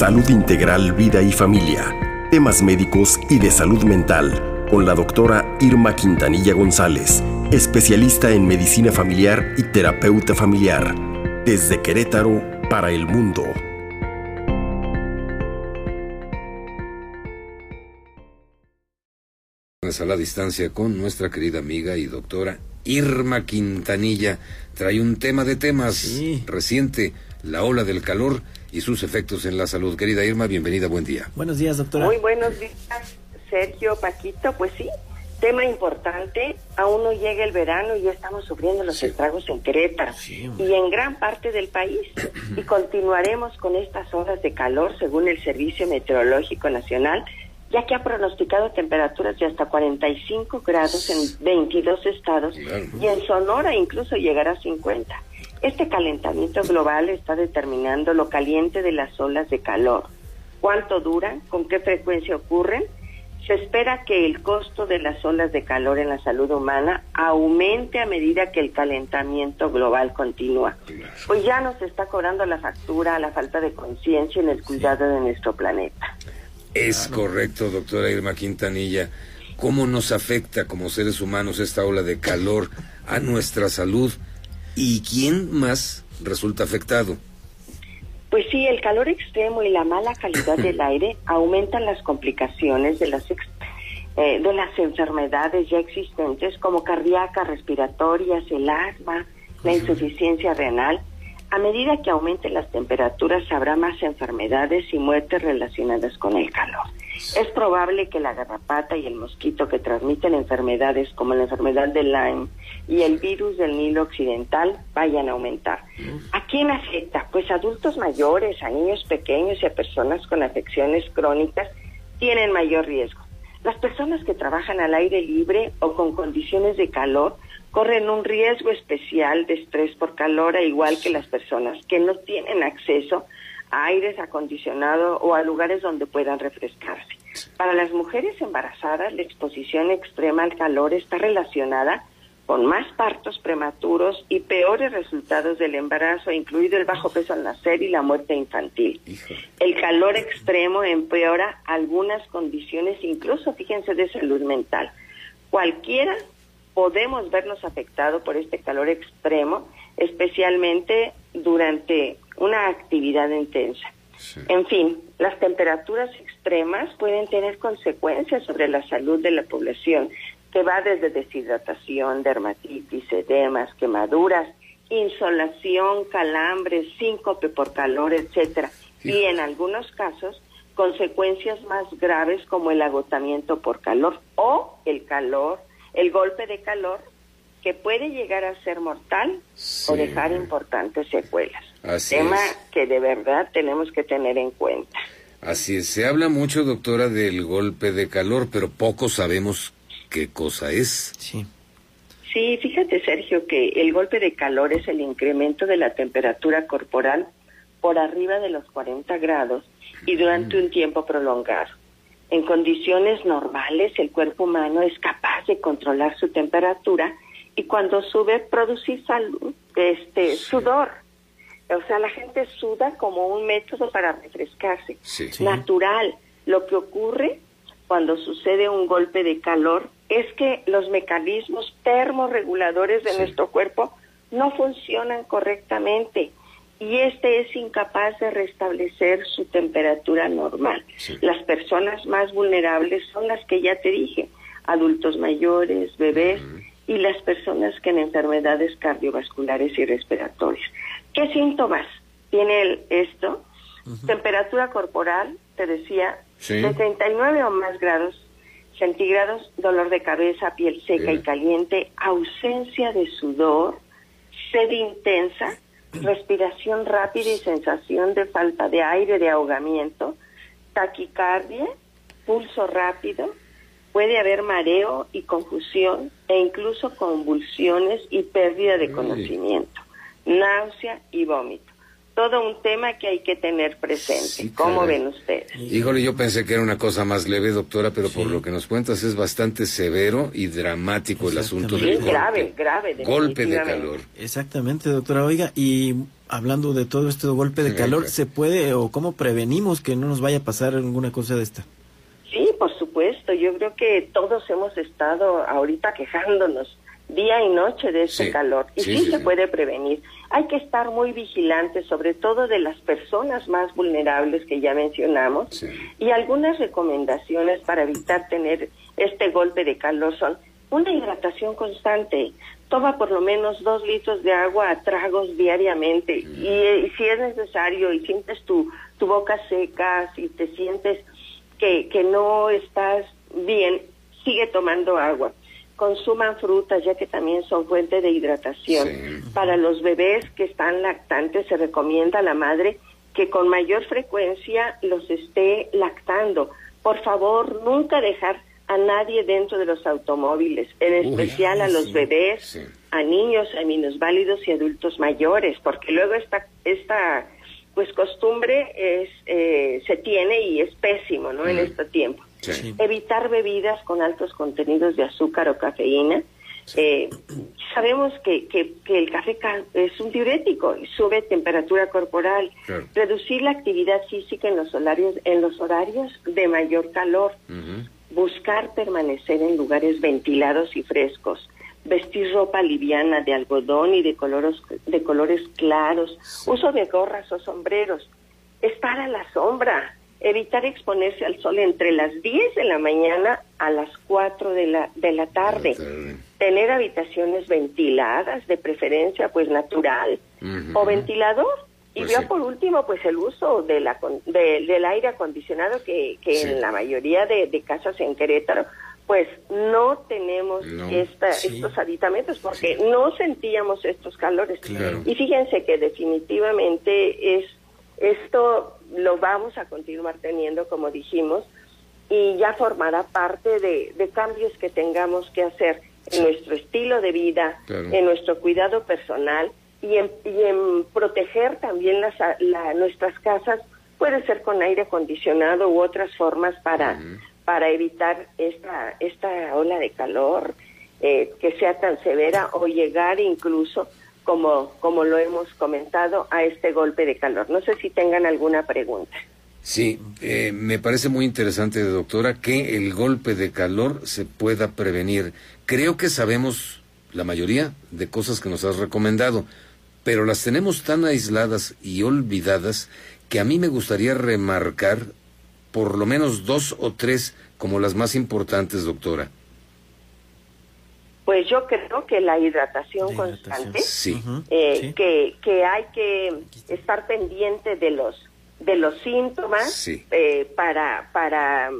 Salud Integral, Vida y Familia. Temas médicos y de salud mental con la doctora Irma Quintanilla González, especialista en medicina familiar y terapeuta familiar. Desde Querétaro para el mundo. A la distancia con nuestra querida amiga y doctora Irma Quintanilla. Trae un tema de temas reciente, la ola del calor y sus efectos en la salud. Querida Irma, bienvenida, buen día. Buenos días, doctora. Muy buenos días, Sergio, Paquito. Pues sí, tema importante. Aún no llega el verano y ya estamos sufriendo los estragos en Querétaro y en gran parte del país. y continuaremos con estas horas de calor, según el Servicio Meteorológico Nacional, ya que ha pronosticado temperaturas de hasta 45 grados en 22 estados y en Sonora incluso llegará a 50. Este calentamiento global está determinando lo caliente de las olas de calor, cuánto duran, con qué frecuencia ocurren. Se espera que el costo de las olas de calor en la salud humana aumente a medida que el calentamiento global continúa. Pues ya nos está cobrando la factura la falta de conciencia en el cuidado de nuestro planeta. Es correcto, doctora Irma Quintanilla. ¿Cómo nos afecta como seres humanos esta ola de calor a nuestra salud? ¿Y quién más resulta afectado? Pues sí, el calor extremo y la mala calidad del aire aumentan las complicaciones de las eh, de las enfermedades ya existentes como cardíacas, respiratorias, el asma, la insuficiencia renal. A medida que aumenten las temperaturas habrá más enfermedades y muertes relacionadas con el calor. Es probable que la garrapata y el mosquito que transmiten enfermedades como la enfermedad de Lyme y el virus del Nilo Occidental vayan a aumentar. ¿A quién afecta? Pues a adultos mayores, a niños pequeños y a personas con afecciones crónicas tienen mayor riesgo. Las personas que trabajan al aire libre o con condiciones de calor corren un riesgo especial de estrés por calor, igual que las personas que no tienen acceso a aires acondicionados o a lugares donde puedan refrescarse. Para las mujeres embarazadas, la exposición extrema al calor está relacionada con más partos prematuros y peores resultados del embarazo, incluido el bajo peso al nacer y la muerte infantil. El calor extremo empeora algunas condiciones, incluso fíjense, de salud mental. Cualquiera podemos vernos afectados por este calor extremo, especialmente durante una actividad intensa. En fin, las temperaturas extremas pueden tener consecuencias sobre la salud de la población, que va desde deshidratación, dermatitis, edemas, quemaduras, insolación, calambres, síncope por calor, etcétera, y en algunos casos consecuencias más graves como el agotamiento por calor o el calor, el golpe de calor que puede llegar a ser mortal o dejar importantes secuelas. Tema que de verdad tenemos que tener en cuenta. Así es, se habla mucho, doctora, del golpe de calor, pero poco sabemos qué cosa es. Sí. Sí, fíjate, Sergio, que el golpe de calor es el incremento de la temperatura corporal por arriba de los 40 grados y durante un tiempo prolongado. En condiciones normales, el cuerpo humano es capaz de controlar su temperatura y cuando sube, producir salud, este, sudor. O sea, la gente suda como un método para refrescarse. Natural. Lo que ocurre cuando sucede un golpe de calor es que los mecanismos termorreguladores de nuestro cuerpo no funcionan correctamente y este es incapaz de restablecer su temperatura normal. Las personas más vulnerables son las que ya te dije, adultos mayores, bebés y las personas que en enfermedades cardiovasculares y respiratorias. ¿Qué síntomas tiene esto? Temperatura corporal, te decía, de 39 o más grados centígrados, dolor de cabeza, piel seca y caliente, ausencia de sudor, sed intensa, respiración rápida y sensación de falta de aire, de ahogamiento, taquicardia, pulso rápido, puede haber mareo y confusión e incluso convulsiones y pérdida de conocimiento, náusea y vómito. todo un tema que hay que tener presente. ¿Cómo ven ustedes? Híjole, yo pensé que era una cosa más leve, doctora, pero por lo que nos cuentas es bastante severo y dramático el asunto del golpe. grave, grave. Golpe de calor. Exactamente, doctora. Oiga, y hablando de todo este golpe de calor, ¿se puede o cómo prevenimos que no nos vaya a pasar alguna cosa de esta? Sí, supuesto. Yo creo que todos hemos estado ahorita quejándonos día y noche de ese calor y sí, se puede prevenir. Hay que estar muy vigilantes, sobre todo de las personas más vulnerables que ya mencionamos y algunas recomendaciones para evitar tener este golpe de calor son una hidratación constante. Toma por lo menos dos litros de agua a tragos diariamente y, y, si es necesario y sientes tu, tu boca seca, si te sientes que, que no estás bien, sigue tomando agua consuman frutas ya que también son fuente de hidratación. Para los bebés que están lactantes se recomienda a la madre que con mayor frecuencia los esté lactando. Por favor, nunca dejar a nadie dentro de los automóviles, en especial a los bebés, a niños, a minusválidos y adultos mayores, porque luego esta esta pues costumbre es eh, se tiene y es pésimo, ¿no? En este tiempo. Evitar bebidas con altos contenidos de azúcar o cafeína. Eh, sabemos que, que, el café es un diurético y sube temperatura corporal. Reducir la actividad física en los horarios, en los horarios de mayor calor. Buscar permanecer en lugares ventilados y frescos. Vestir ropa liviana de algodón y de, colores, de colores claros. Uso de gorras o sombreros. Estar a la sombra evitar exponerse al sol entre las 10 de la mañana a las 4 de la, de la tarde. Tener habitaciones ventiladas, de preferencia pues natural, o ventilador. Y pues ya por último, pues el uso de la, del aire acondicionado que, que en la mayoría de, casas en Querétaro, pues no tenemos esta, estos aditamentos porque no sentíamos estos calores. Y fíjense que definitivamente es esto lo vamos a continuar teniendo, como dijimos, y ya formará parte de, cambios que tengamos que hacer en nuestro estilo de vida, en nuestro cuidado personal y en, en proteger también las, nuestras casas, puede ser con aire acondicionado u otras formas para, para evitar esta, esta ola de calor eh, que sea tan severa o llegar incluso como, como lo hemos comentado, a este golpe de calor. No sé si tengan alguna pregunta. Sí, eh, me parece muy interesante, doctora, que el golpe de calor se pueda prevenir. Creo que sabemos la mayoría de cosas que nos has recomendado, pero las tenemos tan aisladas y olvidadas que a mí me gustaría remarcar por lo menos dos o tres como las más importantes, doctora. Pues yo creo que la hidratación, constante, eh, Que, que hay que estar pendiente de los de los síntomas eh, para para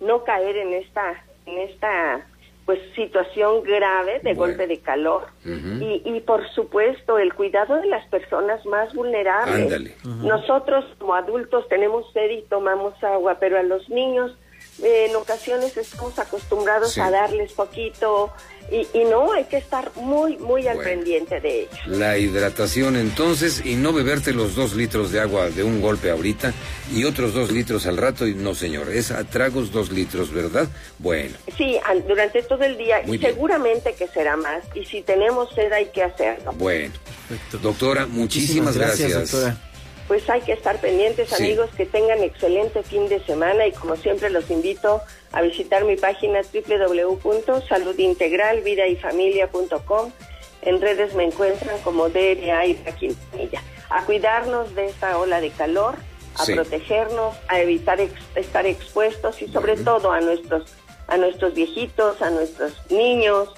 no caer en esta en esta pues situación grave de golpe de calor. Y, y por supuesto el cuidado de las personas más vulnerables. Nosotros como adultos tenemos sed y tomamos agua, pero a los niños en ocasiones estamos acostumbrados a darles poquito y, no, hay que estar muy, muy al pendiente de ello. La hidratación entonces y no beberte los dos litros de agua de un golpe ahorita y otros dos litros al rato. Y no, señor, es a tragos dos litros, ¿verdad? Bueno. Sí, durante todo el día y seguramente que será más. Y si tenemos sed hay que hacerlo. Bueno. Doctora, muchísimas, gracias. Doctora pues hay que estar pendientes, amigos, que tengan excelente fin de semana y como siempre los invito a visitar mi página www.saludintegralvidayfamilia.com. En redes me encuentran como DRA y Quintanilla. A cuidarnos de esta ola de calor, a protegernos, a evitar estar expuestos y sobre todo a nuestros a nuestros viejitos, a nuestros niños.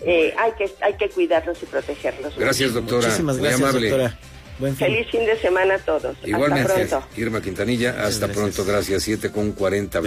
Eh, hay que hay que cuidarlos y protegerlos. Gracias, doctora. Muchísimas gracias, doctora. Feliz fin de semana a todos. Igualmente, Irma Quintanilla, hasta pronto, gracias. 7 con 40,